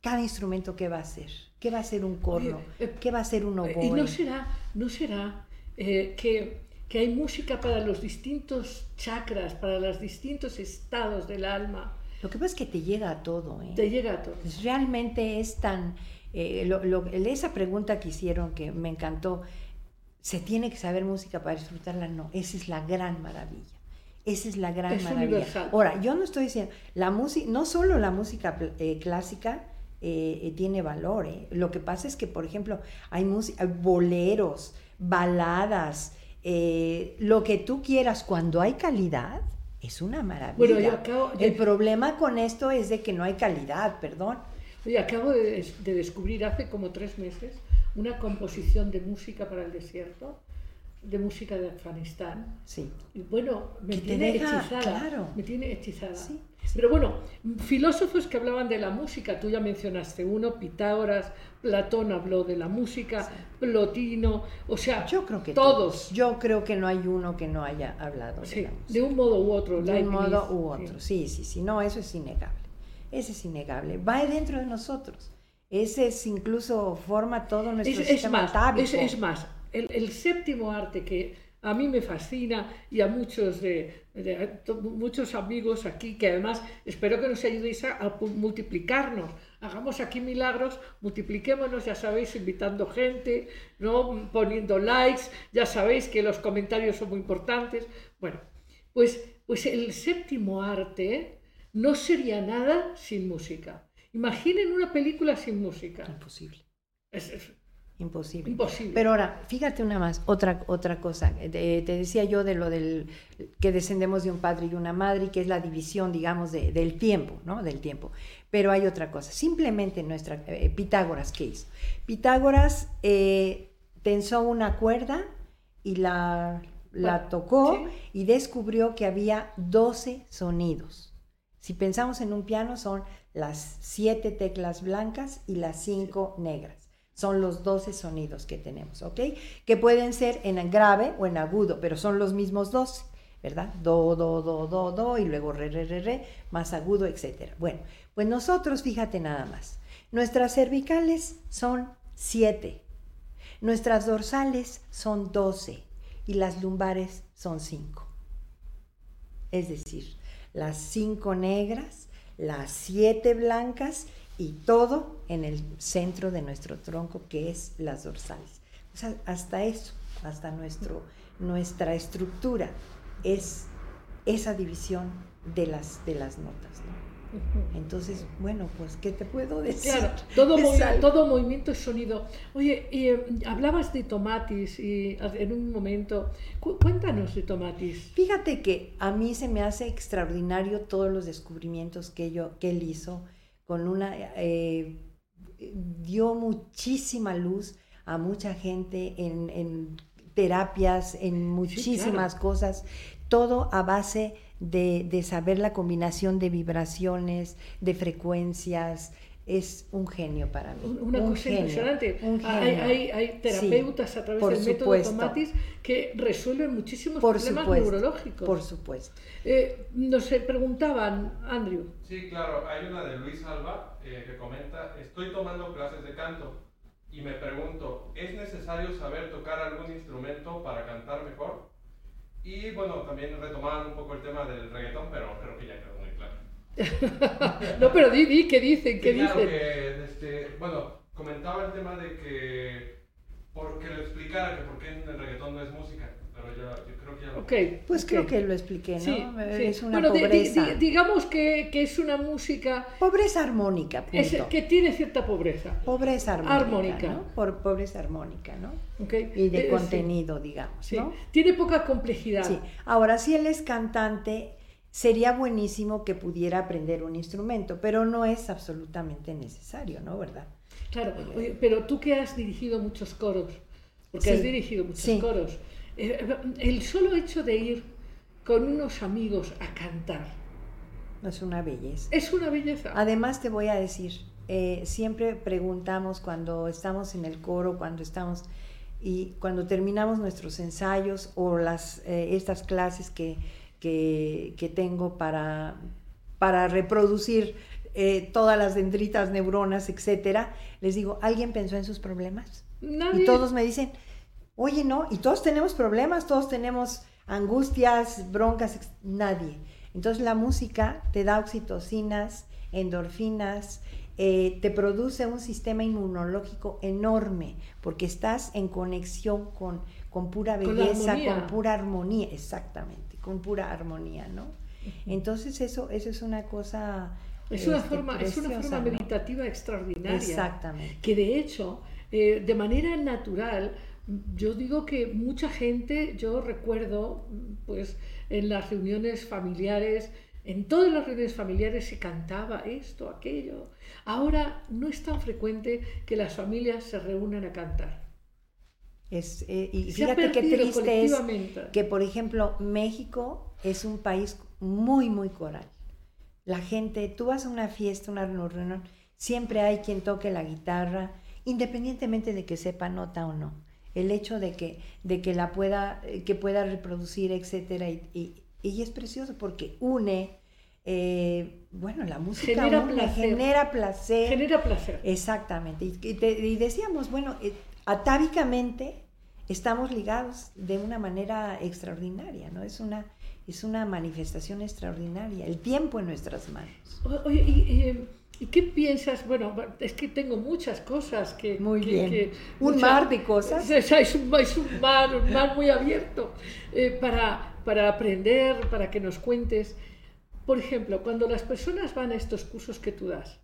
cada instrumento qué va a ser, qué va a ser un corno, eh, qué va a ser un oboe. Y no será, no será eh, que, que hay música para los distintos chakras, para los distintos estados del alma. Lo que pasa es que te llega a todo, ¿eh? Te llega a todo. Pues realmente es tan... eh, lo- lo- esa pregunta que hicieron que me encantó, ¿se tiene que saber música para disfrutarla? No, esa es la gran maravilla. Esa es la gran Es maravilla. universal. Ahora, yo no estoy diciendo, la música, no solo la música eh, clásica eh, tiene valor, ¿eh? lo que pasa es que, por ejemplo, hay música, boleros, baladas, lo que tú quieras, cuando hay calidad, es una maravilla. Bueno, yo acabo de- El problema con esto es de que no hay calidad, perdón. Oye, acabo de, de descubrir hace como tres meses una composición de música para el desierto, de música de Afganistán. Sí. Y bueno, me tiene deja- hechizada. claro. Me tiene hechizada. Sí, Pero bueno, filósofos que hablaban de la música, tú ya mencionaste uno, Pitágoras, Platón habló de la música, Plotino, o sea, Yo creo que todos, Yo creo que no hay uno que no haya hablado sí, de la música. de un modo u otro. De un modo u sí. otro. Sí, sí, sí. No, eso es innegable. Ese es innegable. Va dentro de nosotros. Ese es incluso forma todo nuestro Es, es sistema más, es, es más, el, el séptimo arte que a mí me fascina y a muchos de, de- to- muchos amigos aquí que además espero que nos ayudéis a, multiplicarnos. Hagamos aquí milagros, multipliquémonos, ya sabéis, invitando gente, ¿no? poniendo likes, ya sabéis que los comentarios son muy importantes. Bueno, pues, pues el séptimo arte no sería nada sin música. Imaginen una película sin música. Imposible. Es- es Imposible. imposible. Pero ahora, fíjate una más, otra, otra cosa. Eh, te decía yo de lo del que descendemos de un padre y una madre, y que es la división, digamos, de- del tiempo, ¿no? Del tiempo. Pero hay otra cosa. Simplemente nuestra eh, Pitágoras, ¿qué hizo? Pitágoras eh, tensó una cuerda y la, la Bueno, tocó sí. y descubrió que había 12 sonidos. Si pensamos en un piano, son las siete teclas blancas y las cinco negras. Son los 12 sonidos que tenemos, ¿ok? Que pueden ser en grave o en agudo, pero son los mismos 12, ¿verdad? Do, do, do, do, do, y luego re, re, re, re, más agudo, etc. Bueno, pues nosotros, fíjate nada más, nuestras cervicales son 7, nuestras dorsales son 12 y las lumbares son 5. Es decir, las 5 negras, las 7 blancas y todo en el centro de nuestro tronco que es las dorsales. O sea, hasta eso, hasta nuestro, nuestra estructura es esa división de las, de las notas. ¿no? Entonces, bueno, pues, ¿qué te puedo decir? Claro, todo, movi- todo movimiento es sonido. Oye, y, eh, hablabas de Tomatis y en un momento. Cu- cuéntanos de Tomatis. Fíjate que a mí se me hace extraordinario todos los descubrimientos que, yo, que él hizo, con una, eh, dio muchísima luz a mucha gente en, en terapias, en muchísimas cosas, todo a base de, de saber la combinación de vibraciones, de frecuencias. Es un genio para mí. Un- Una un cosa genio, impresionante. un Hay, genio. hay- hay terapeutas a través del método supuesto. Tomatis que resuelven muchísimos Por problemas supuesto, neurológicos. por supuesto. Eh, nos preguntaban, Andrew, Sí, claro, hay una de Luis Alba eh, que comenta, estoy tomando clases de canto y me pregunto, ¿es necesario saber tocar algún instrumento para cantar mejor? Y bueno, también retomaban un poco el tema del reggaetón, pero creo que ya quedó. No, pero di, di, ¿qué dicen? ¿Qué Sí, claro dicen? que, este, bueno, comentaba el tema de que, porque lo explicara, que por qué en el reggaetón no es música, pero ya, yo creo que ya lo... Ok, Pues ok. creo que lo expliqué, ¿no? Sí, sí. Es una bueno, di- di- pobreza. di- digamos que, que es una música Pobreza armónica, punto. es- que tiene cierta pobreza. Pobreza armónica, Armónica. ¿no? Por pobreza armónica, ¿no? ¿ok? Y de Eh, sí, contenido, digamos, sí. ¿no? Tiene poca complejidad. Sí. Ahora, si él es cantante, sería buenísimo que pudiera aprender un instrumento, pero no es absolutamente necesario, ¿no? ¿Verdad? Claro, oye, pero tú que has dirigido muchos coros, porque Sí, has dirigido muchos sí. coros, eh, el solo hecho de ir con unos amigos a cantar, Es una belleza. Es una belleza. Además te voy a decir, eh, siempre preguntamos cuando estamos en el coro, cuando estamos y cuando terminamos nuestros ensayos o las, eh, estas clases que, que, que tengo para, para reproducir eh, todas las dendritas, neuronas, etcétera, les digo, ¿alguien pensó en sus problemas? Nadie. Y todos me dicen, oye, no, y todos tenemos problemas, todos tenemos angustias, broncas, nadie. Entonces la música te da oxitocinas, endorfinas, eh, te produce un sistema inmunológico enorme, porque estás en conexión con, con pura belleza, con pura armonía, exactamente, con pura armonía, ¿no? Entonces eso, eso es una cosa... es una este, forma, es una forma ¿no? meditativa extraordinaria. Exactamente. que de hecho, eh, de manera natural, yo digo que mucha gente, yo recuerdo, pues en las reuniones familiares, en todas las reuniones familiares se cantaba esto, aquello. Ahora no es tan frecuente que las familias se reúnan a cantar. Es, eh, y Se fíjate qué triste es que, por ejemplo, México es un país muy, muy coral. La gente, tú vas a una fiesta, una reunión, siempre hay quien toque la guitarra, independientemente de que sepa nota o no. El hecho de que, de que la pueda, eh, que pueda reproducir, etcétera, y, y- y es precioso porque une, eh, bueno, la música Genera une, placer. genera placer. Genera placer. Exactamente. Y, y te- y decíamos, bueno, eh, atávicamente estamos ligados de una manera extraordinaria, ¿no? Es una, es una manifestación extraordinaria, el tiempo en nuestras manos. Oye, y, eh, ¿y qué piensas? Bueno, es que tengo muchas cosas que... Muy que- bien. que- Un mar de cosas. Es, es un, es un mar, un mar muy abierto eh, para, para aprender, para que nos cuentes. Por ejemplo, cuando las personas van a estos cursos que tú das,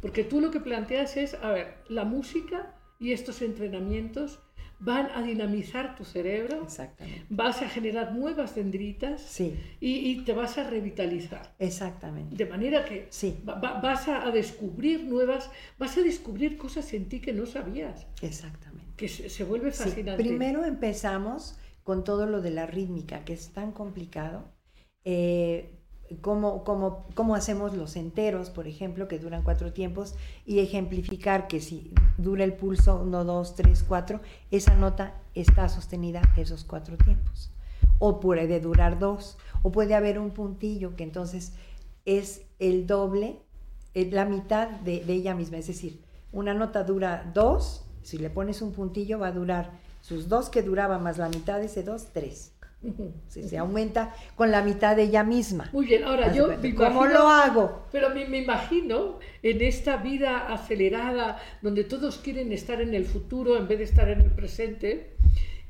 porque tú lo que planteas es, a ver, la música y estos entrenamientos van a dinamizar tu cerebro, Exactamente. vas a generar nuevas dendritas Sí, y, y te vas a revitalizar. exactamente. De manera que Sí, va- va- vas a, descubrir nuevas, vas a descubrir cosas en ti que no sabías, exactamente. que se, se vuelve Sí, fascinante. Primero empezamos con todo lo de la rítmica, que es tan complicado. Eh, cómo, cómo- cómo hacemos los enteros, por ejemplo, que duran cuatro tiempos, y ejemplificar que si dura el pulso 1, 2, 3, 4, esa nota está sostenida esos cuatro tiempos. O puede durar dos, o puede haber un puntillo que entonces es el doble, eh, la mitad de, de ella misma. Es decir, una nota dura dos, si le pones un puntillo va a durar sus dos que duraba más la mitad de ese dos, tres. Se aumenta con la mitad de ella misma. Muy bien, ahora yo me ¿Cómo lo hago? Pero me, me imagino en esta vida acelerada, donde todos quieren estar en el futuro en vez de estar en el presente,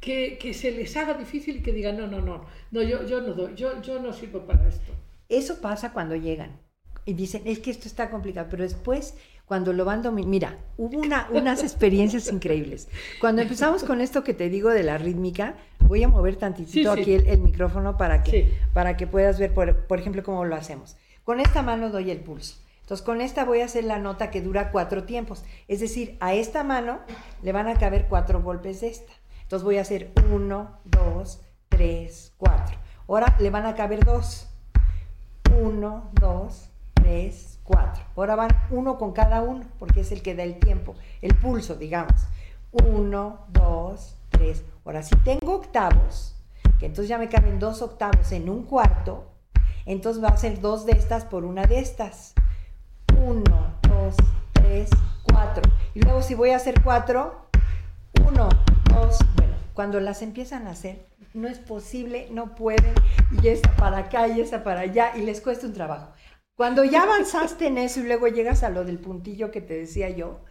que, que se les haga difícil y que digan, no, no, no, no yo, yo no doy, yo, yo no sirvo para esto. Eso pasa cuando llegan y dicen, es que esto está complicado, pero después, cuando lo van dominando, mira, hubo una, unas experiencias increíbles. Cuando empezamos con esto que te digo de la rítmica, voy a mover tantitito Sí, sí. aquí el, el micrófono para que, Sí. para que puedas ver, por, por ejemplo, cómo lo hacemos. Con esta mano doy el pulso. Entonces, con esta voy a hacer la nota que dura cuatro tiempos. Es decir, a esta mano le van a caber cuatro golpes de esta. Entonces voy a hacer uno, dos, tres, cuatro. Ahora le van a caber dos. Uno, dos, tres, cuatro. Ahora van uno con cada uno, porque es el que da el tiempo, el pulso, digamos. Uno, dos, tres. Ahora, si tengo octavos, que entonces ya me caben dos octavos en un cuarto, entonces va a ser dos de estas por una de estas. Uno, dos, tres, cuatro. Y luego si voy a hacer cuatro, uno, dos, bueno, cuando las empiezan a hacer, no es posible, no pueden, y esta para acá y esa para allá, y les cuesta un trabajo. Cuando ya avanzaste en eso y luego llegas a lo del puntillo que te decía yo,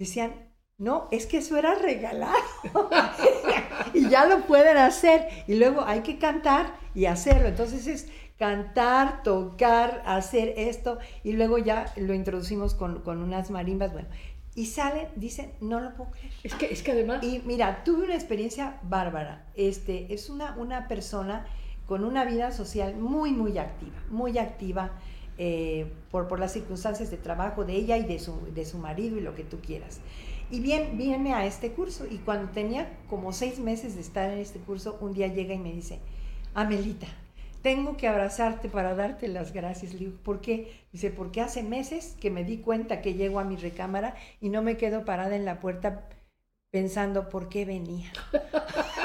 decían, no, es que eso era regalado. y ya lo pueden hacer. Y luego hay que cantar y hacerlo. Entonces es cantar, tocar, hacer esto. Y luego ya lo introducimos con, con unas marimbas. Bueno, y salen, dicen, no lo puedo creer. Es que, es que además, Y mira, tuve una experiencia bárbara. Este, es una, una persona con una vida social muy, muy activa, muy activa eh, por, por las circunstancias de trabajo de ella y de su, de su marido y lo que tú quieras. Y bien, viene a este curso y cuando tenía como seis meses de estar en este curso, un día llega y me dice, Amelita, tengo que abrazarte para darte las gracias. Le digo, ¿por qué? Dice, porque hace meses que me di cuenta que llego a mi recámara y no me quedo parada en la puerta pensando por qué venía.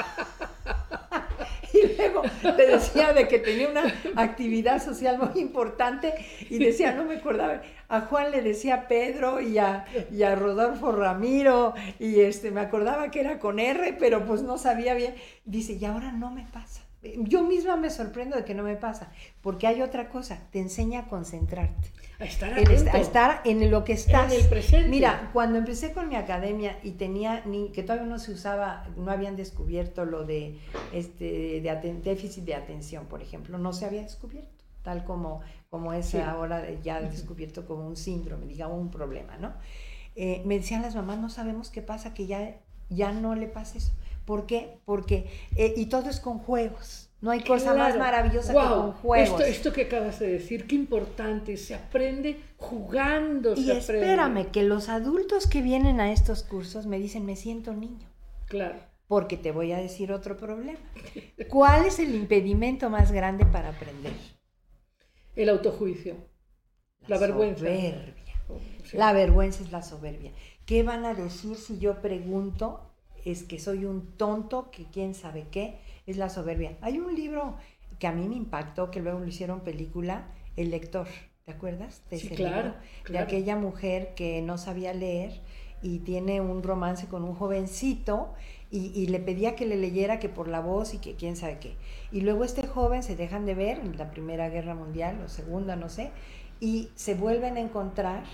le decía de que tenía una actividad social muy importante y decía, no me acordaba, a Juan le decía Pedro y a, y a Rodolfo Ramiro y este, me acordaba que era con R, pero pues no sabía bien. Dice, y ahora no me pasa. Yo misma me sorprendo de que no me pasa, porque hay otra cosa, te enseña a concentrarte. A estar, atento. a estar en lo que estás. En el presente. Mira, cuando empecé con mi academia y tenía ni que todavía no se usaba, no habían descubierto lo de este de déficit de atención, por ejemplo, no se había descubierto, tal como como es Sí. ahora ya descubierto como un síndrome, digamos un problema, ¿no? Eh, me decían las mamás, no sabemos qué pasa, que ya ya no le pasa eso. ¿Por qué? Porque eh, y todo es con juegos. No hay cosa más maravillosa que con juegos. Esto, esto que acabas de decir, qué importante. Se aprende jugando. Y se aprende. espérame, que los adultos que vienen a estos cursos me dicen, me siento niño. Claro. Porque te voy a decir otro problema. ¿Cuál es el impedimento más grande para aprender? El autojuicio. La vergüenza. Soberbia. Sí. La vergüenza es la soberbia. ¿Qué van a decir si yo pregunto? Es que soy un tonto, que quién sabe qué, es la soberbia. Hay un libro que a mí me impactó, que luego lo hicieron película, El lector. ¿Te acuerdas? De Sí, ese claro, libro? De aquella mujer que no sabía leer y tiene un romance con un jovencito y, y le pedía que le leyera que por la voz y que quién sabe qué. Y luego este joven se dejan de ver en la Primera Guerra Mundial o Segunda, no sé, y se vuelven a encontrar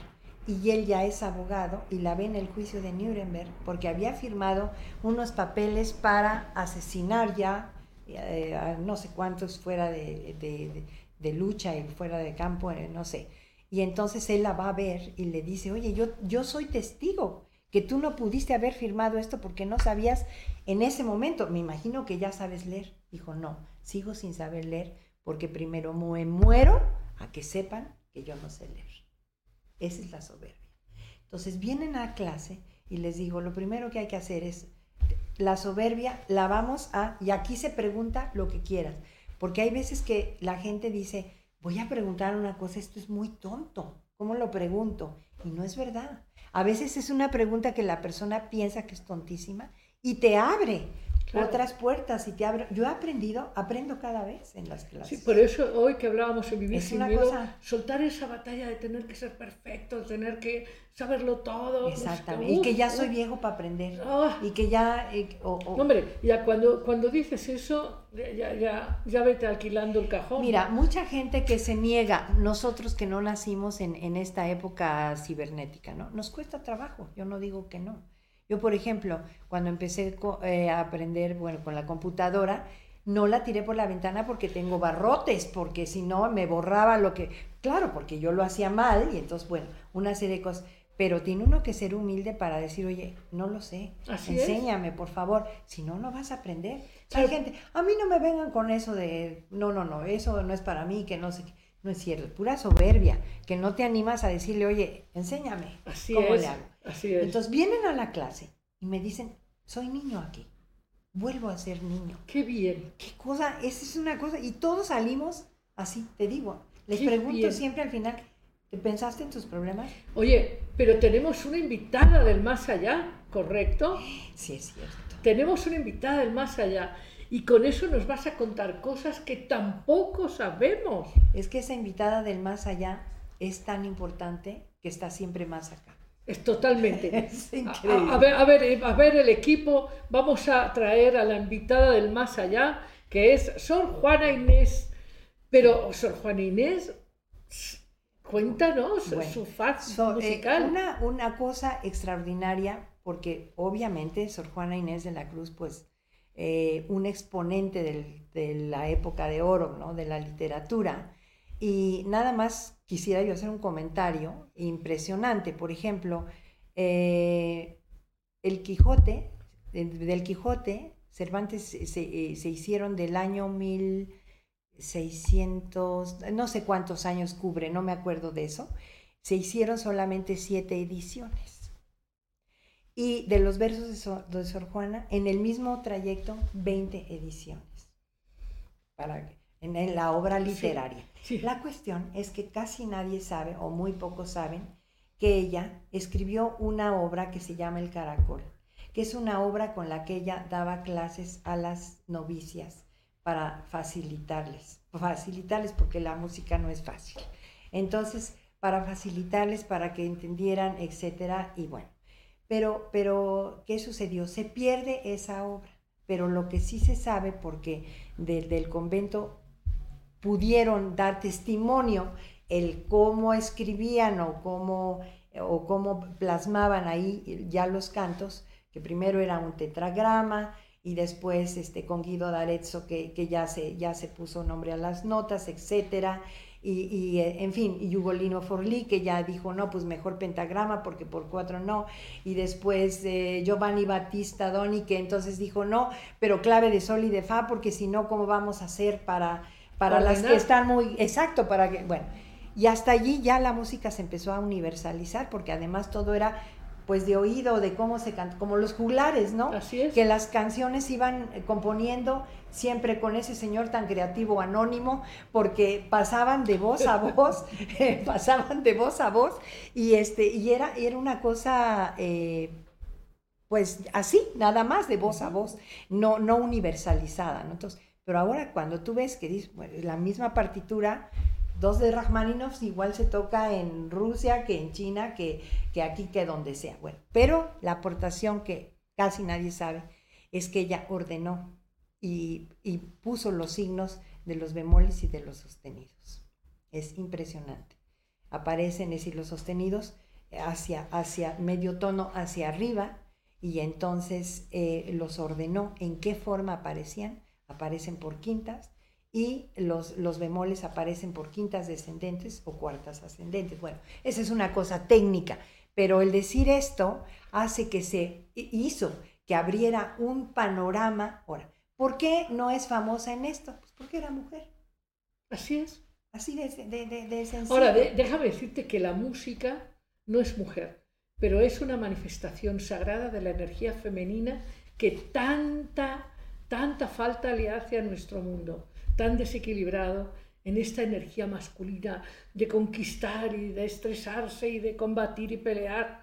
y él ya es abogado y la ve en el juicio de Nuremberg porque había firmado unos papeles para asesinar ya eh, no sé cuántos fuera de- de lucha y fuera de campo, eh, no sé. Y entonces él la va a ver y le dice, oye, yo, yo soy testigo que tú no pudiste haber firmado esto porque no sabías en ese momento, me imagino que ya sabes leer. Dijo, no, sigo sin saber leer porque primero me muero a que sepan que yo no sé leer. Esa es la soberbia. Entonces vienen a clase y les digo, lo primero que hay que hacer es, la soberbia la vamos a, y aquí se pregunta lo que quieras, porque hay veces que la gente dice, voy a preguntar una cosa, esto es muy tonto, ¿cómo lo pregunto? Y no es verdad. A veces es una pregunta que la persona piensa que es tontísima y te abre Claro. otras puertas y te abre. Yo he aprendido, aprendo cada vez en las clases. Sí, por eso hoy que hablábamos en Vivir Es sin una Miedo, cosa- soltar esa batalla de tener que ser perfecto, tener que saberlo todo. pues, Exactamente. Y que ya soy viejo para aprender. Ah. Y que ya... eh, Hombre, ya cuando, cuando dices eso, ya, ya, ya vete alquilando el cajón. Mira, mucha gente que se niega, nosotros que no nacimos en, en esta época cibernética, ¿no? Nos cuesta trabajo, yo no digo que no. Yo, por ejemplo, cuando empecé eh, a aprender, bueno, con la computadora, no la tiré por la ventana porque tengo barrotes, porque si no me borraba lo que... Claro, porque yo lo hacía mal y entonces, bueno, una serie de cosas. Pero tiene uno que ser humilde para decir, oye, no lo sé, Así es. enséñame, por favor, si no, no vas a aprender. Hay gente, a mí no me vengan con eso de, no, no, no, eso no es para mí, que no sé qué. No es cierto, pura soberbia, que no te animas a decirle, oye, enséñame, Así ¿cómo es. le hago? Así es. Entonces vienen a la clase y me dicen, soy niño aquí, vuelvo a ser niño. Qué bien. ¿Qué cosa? Esa es una cosa, y todos salimos así, te digo. Les Qué pregunto bien. siempre al final, ¿te pensaste en tus problemas? Oye, pero tenemos una invitada del más allá, ¿correcto? Sí, es cierto. Tenemos una invitada del más allá. Y con eso nos vas a contar cosas que tampoco sabemos. Es que esa invitada del más allá es tan importante que está siempre más acá. Es totalmente. Es increíble. a- a ver, a, ver, eh, a ver el equipo, vamos a traer a la invitada del más allá, que es Sor Juana Inés. Pero, Sor Juana Inés, cuéntanos Bueno, su faz So, eh, musical. una, una cosa extraordinaria, porque obviamente Sor Juana Inés de la Cruz, pues, eh, un exponente de la época de oro, ¿no? De la literatura. Y nada más quisiera yo hacer un comentario impresionante. Por ejemplo, eh, el Quijote, de- del Quijote, Cervantes se, se- eh, se hicieron del año 1600, no sé cuántos años cubre, no me acuerdo de eso. Se hicieron solamente siete ediciones. Y de los versos de Sor, de Sor Juana, en el mismo trayecto, 20 ediciones. Para en, la obra literaria. sí. La cuestión es que casi nadie sabe, o muy pocos saben, que ella escribió una obra que se llama El Caracol, que es una obra con la que ella daba clases a las novicias para facilitarles, facilitarles porque la música no es fácil. Entonces, para facilitarles, para que entendieran, etcétera, y bueno. Pero, pero, ¿qué sucedió? Se pierde esa obra, pero lo que sí se sabe, porque desde el convento pudieron dar testimonio el cómo escribían o cómo, o cómo plasmaban ahí ya los cantos, que primero era un tetragrama y después este, con Guido d'Arezzo que, que ya, se, ya se puso nombre a las notas, etcétera, y, y, eh, en fin, y Ugolino Forlì, que ya dijo, no, pues mejor pentagrama, porque por cuatro no, y después eh, Giovanni Battista Doni, que entonces dijo, no, pero clave de sol y de fa, porque si no, ¿cómo vamos a hacer para, para las que están muy, exacto, para que, bueno, y hasta allí ya la música se empezó a universalizar, porque además todo era pues de oído, de cómo se canta, como los juglares, ¿no? Así es. Que las canciones iban eh, componiendo siempre con ese señor tan creativo anónimo, porque pasaban de voz a voz, eh, pasaban de voz a voz, y, este, y era, era una cosa, eh, pues así, nada más de voz a voz, no, no universalizada, ¿no? Entonces, pero ahora cuando tú ves que dice, bueno, la misma partitura, dos de Rachmaninoff igual se toca en Rusia que en China, que, que aquí, que donde sea. Bueno, pero la aportación que casi nadie sabe es que ella ordenó y, puso los signos de los bemoles y de los sostenidos. Es impresionante. Aparecen, es decir, los sostenidos hacia, hacia medio tono hacia arriba y entonces eh, los ordenó en qué forma aparecían. Aparecen por quintas y los, los bemoles aparecen por quintas descendentes o cuartas ascendentes. Bueno, esa es una cosa técnica, pero el decir esto hace que se hizo que abriera un panorama. Ahora, ¿por qué no es famosa en esto? Pues porque era mujer. Así es. Así de, de, de, de sencillo. Ahora, déjame decirte que la música no es mujer, pero es una manifestación sagrada de la energía femenina que tanta, tanta falta le hace a nuestro mundo tan desequilibrado en esta energía masculina de conquistar y de estresarse y de combatir y pelear.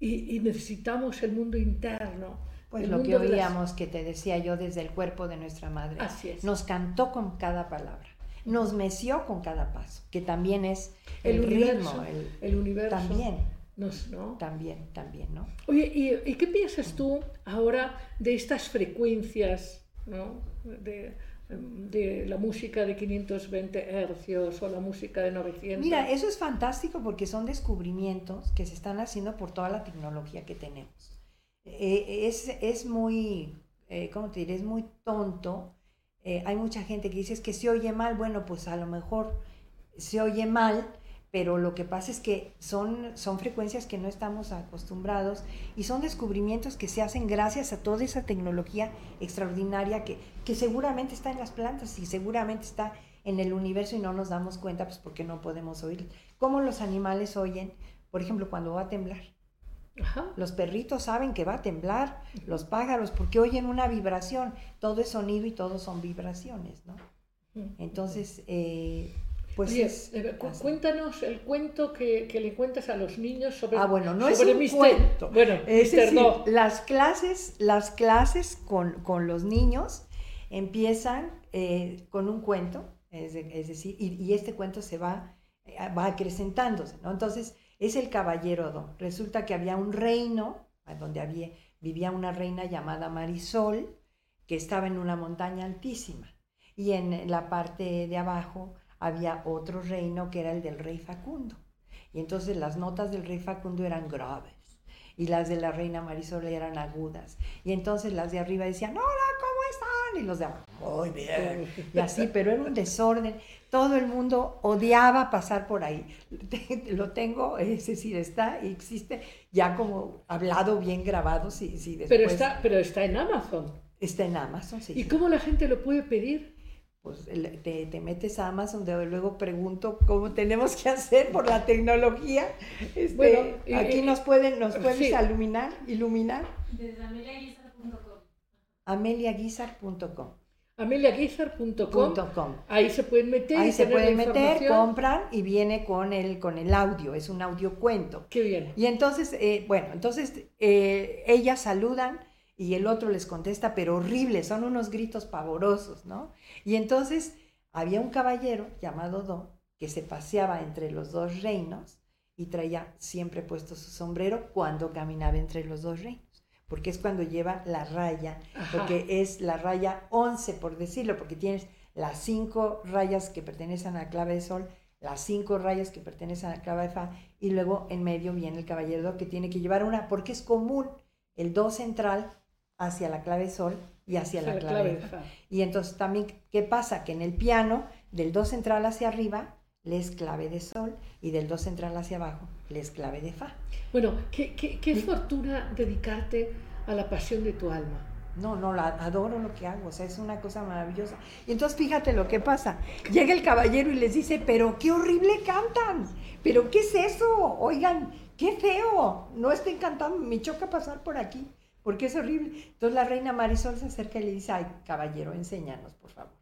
Y, y necesitamos el mundo interno. Pues lo que las- oíamos que te decía yo desde el cuerpo de nuestra madre. Así es. Nos cantó con cada palabra, nos meció con cada paso, que también es el, El universo, ritmo, el, el universo. también, Nos, ¿no? también, también, ¿no? Oye, ¿y, y qué piensas tú ahora de estas frecuencias, ¿no? de, de la música de 520 hercios o la música de 900? Mira, eso es fantástico porque son descubrimientos que se están haciendo por toda la tecnología que tenemos. Eh, es, es muy, eh, ¿cómo? Es muy tonto. Eh, hay mucha gente que dice es que se oye mal. Bueno, pues a lo mejor se oye mal, pero lo que pasa es que son, son frecuencias que no estamos acostumbrados y son descubrimientos que se hacen gracias a toda esa tecnología extraordinaria que, que seguramente está en las plantas y seguramente está en el universo y no nos damos cuenta pues porque no podemos oír. ¿Cómo los animales oyen? Por ejemplo, cuando va a temblar. Ajá. Los perritos saben que va a temblar, los pájaros, porque oyen una vibración. Todo es sonido y todo son vibraciones, ¿no? Entonces, eh, pues Oye, es eh, cu- así. cuéntanos el cuento que, que le cuentas a los niños sobre. Ah, bueno, no es sobre un Mister- cuento. Bueno, Es Mister decir, No. las clases, las clases con, con los niños empiezan eh, con un cuento, es, de- es decir, y, y este cuento se va, eh, va acrecentándose, ¿no? Entonces, es el caballero Don. Resulta que había un reino donde había, vivía una reina llamada Marisol, que estaba en una montaña altísima. Y en la parte de abajo había otro reino que era el del rey Facundo. Y entonces las notas del rey Facundo eran graves y las de la reina Marisol eran agudas. Y entonces las de arriba decían, hola, ¿cómo están? Y los de abajo, muy bien. Y así, pero era un desorden. Todo el mundo odiaba pasar por ahí. Lo tengo, es decir, está, existe ya como hablado, bien grabado, si, si después Pero está, pero está en Amazon. está en Amazon. sí, ¿Y sí. cómo la gente lo puede pedir? Pues te, te metes a Amazon, de luego pregunto cómo tenemos que hacer por la tecnología. Este, Bueno, y- aquí y- nos pueden, nos puedes sí. iluminar, iluminar. Desde ameliaguizar.com. ameliaguizar.com. Ahí se pueden meter. Ahí se pueden meter, compran y viene con el, con el audio, es un audio cuento. Qué bien. Y entonces, eh, bueno, entonces eh, ellas saludan y el otro les contesta, pero horrible, son unos gritos pavorosos, ¿no? Y entonces había un caballero llamado Do que se paseaba entre los dos reinos y traía siempre puesto su sombrero cuando caminaba entre los dos reinos porque es cuando lleva la raya, porque es la raya 11, por decirlo, porque tienes las cinco rayas que pertenecen a la clave de sol, las cinco rayas que pertenecen a la clave de fa, y luego en medio viene el caballero que tiene que llevar una, porque es común el do central hacia la clave de sol y hacia la clave, de fa. Y entonces también, ¿qué pasa? Que en el piano, del do central hacia arriba, le es clave de sol, y del do central hacia abajo, le es clave de fa. Bueno, qué, qué, qué fortuna dedicarte a la pasión de tu alma. No, no, la, adoro lo que hago, o sea, es una cosa maravillosa. Y entonces fíjate lo que pasa. Llega el caballero y les dice, pero qué horrible cantan, pero qué es eso, oigan, qué feo, no estén cantando, me choca pasar por aquí, porque es horrible. Entonces la reina Marisol se acerca y le dice, ay, caballero, enséñanos, por favor,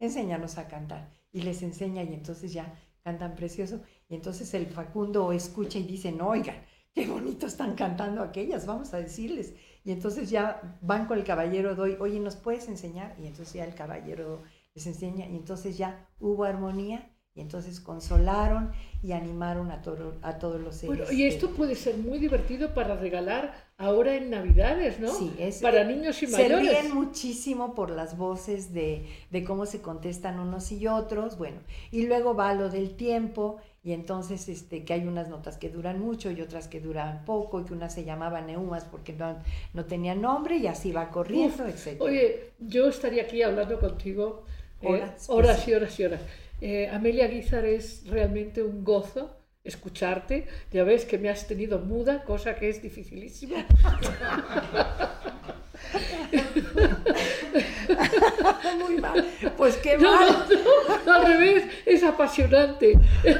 enséñanos a cantar. Y les enseña y entonces ya cantan precioso. Y entonces el Facundo escucha y dice, no, oigan, qué bonito están cantando aquellas, vamos a decirles. Y entonces ya van con el caballero doy, oye, ¿nos puedes enseñar? Y entonces ya el caballero les enseña y entonces ya hubo armonía y entonces consolaron y animaron a, todo, a todos los seres. Bueno, y esto puede ser muy divertido para regalar ahora en Navidades, ¿no? Sí, es, para niños y mayores. Se ríen muchísimo por las voces de, de cómo se contestan unos y otros, bueno, y luego va lo del tiempo y entonces este, que hay unas notas que duran mucho y otras que duran poco y que unas se llamaban neumas porque no, no tenían nombre y así va corriendo, etc. Oye, yo estaría aquí hablando contigo eh, horas, y horas y horas. Eh, Amelia Guizar es realmente un gozo escucharte. Ya ves que me has tenido muda, cosa que es dificilísima. Muy mal. Pues qué mal. al revés, es apasionante.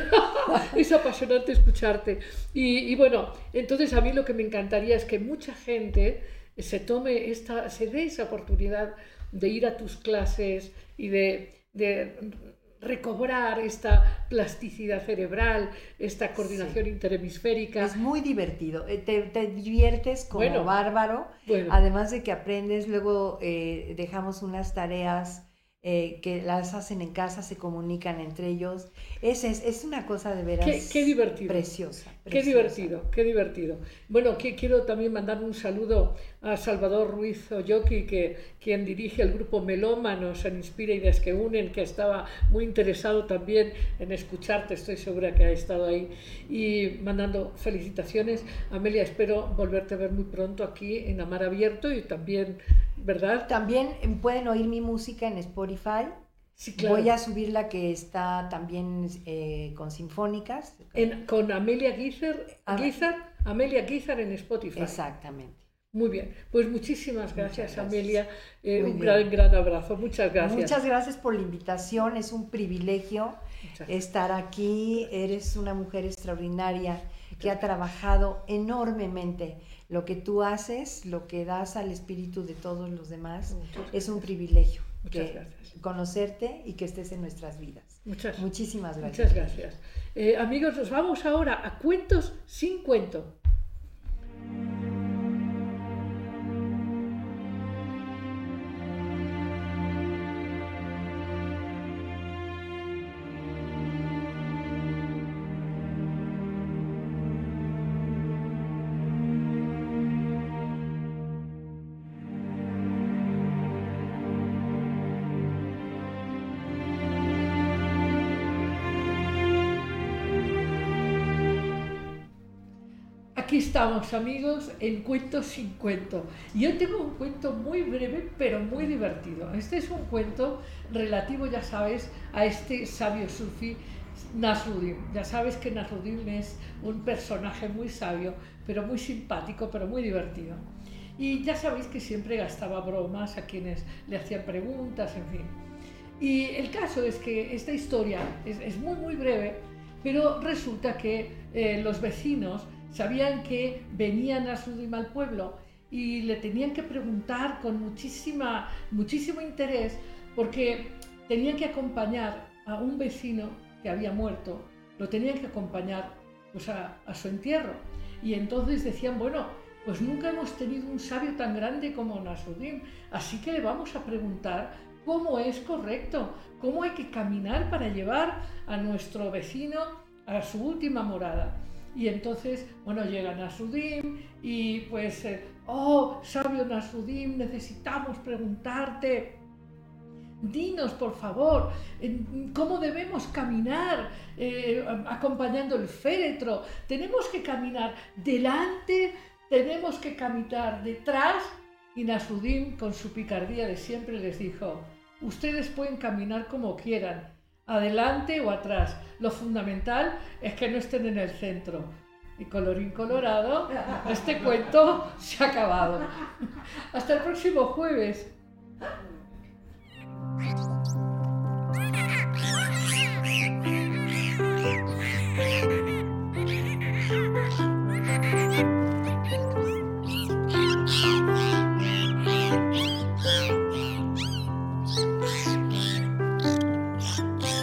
es apasionante escucharte. Y, bueno, entonces a mí lo que me encantaría es que mucha gente se tome esta, se dé esa oportunidad de ir a tus clases y de, de recobrar esta plasticidad cerebral, esta coordinación interhemisférica. Es muy divertido, eh, te, diviertes como bárbaro, además de que aprendes, luego eh, dejamos unas tareas eh, que las hacen en casa, se comunican entre ellos. Es, es, es una cosa de veras qué, divertido. Preciosa, Qué divertido, qué divertido. Bueno, que, quiero también mandar un saludo a Salvador Ruiz Oyoki, que, quien dirige el grupo Melómanos en Inspira Ideas que Unen, que estaba muy interesado también en escucharte, estoy segura que ha estado ahí. Y mandando felicitaciones. Amelia, espero volverte a ver muy pronto aquí en Amar Abierto y también ¿verdad? También pueden oír mi música en Spotify. Sí, claro. Voy a subir la que está también eh, con sinfónicas. con Amelia Guizar, ah. Amelia Guizar en Spotify. Exactamente. Muy bien, pues muchísimas gracias, Amelia. Eh, un gran, gran abrazo. Muchas gracias. Muchas gracias por la invitación. Es un privilegio estar aquí. Eres una mujer extraordinaria que ha trabajado enormemente lo que tú haces, lo que das al espíritu de todos los demás, es un privilegio. Muchas gracias. Conocerte y que estés en nuestras vidas. Muchas, Muchísimas gracias. Muchas gracias. Eh, amigos, nos vamos ahora a cuentos sin cuento. Estamos amigos en Cuentos sin Cuento. Y hoy tengo un cuento muy breve pero muy divertido. Este es un cuento relativo, ya sabes, a este sabio sufi Nasruddin. Ya sabes que Nasruddin es un personaje muy sabio, pero muy simpático, pero muy divertido. Y ya sabéis que siempre gastaba bromas a quienes le hacían preguntas, en fin. Y el caso es que esta historia es, muy, muy breve, pero resulta que eh, los vecinos sabían que venían a su al pueblo y le tenían que preguntar con muchísima, muchísimo interés porque tenían que acompañar a un vecino que había muerto, lo tenían que acompañar pues, a, a su entierro. Y entonces decían, bueno, pues nunca hemos tenido un sabio tan grande como Nasruddin, así que le vamos a preguntar cómo es correcto, cómo hay que caminar para llevar a nuestro vecino a su última morada. Y entonces, bueno, llega Nasruddin y pues, eh, oh, sabio Nasruddin, necesitamos preguntarte, dinos por favor, cómo debemos caminar eh, acompañando el féretro. Tenemos que caminar delante, tenemos que caminar detrás. Y Nasruddin, con su picardía de siempre, les dijo, ustedes pueden caminar como quieran, adelante o atrás. Lo fundamental es que no estén en el centro. Y colorín colorado, este cuento se ha acabado. Hasta el próximo jueves.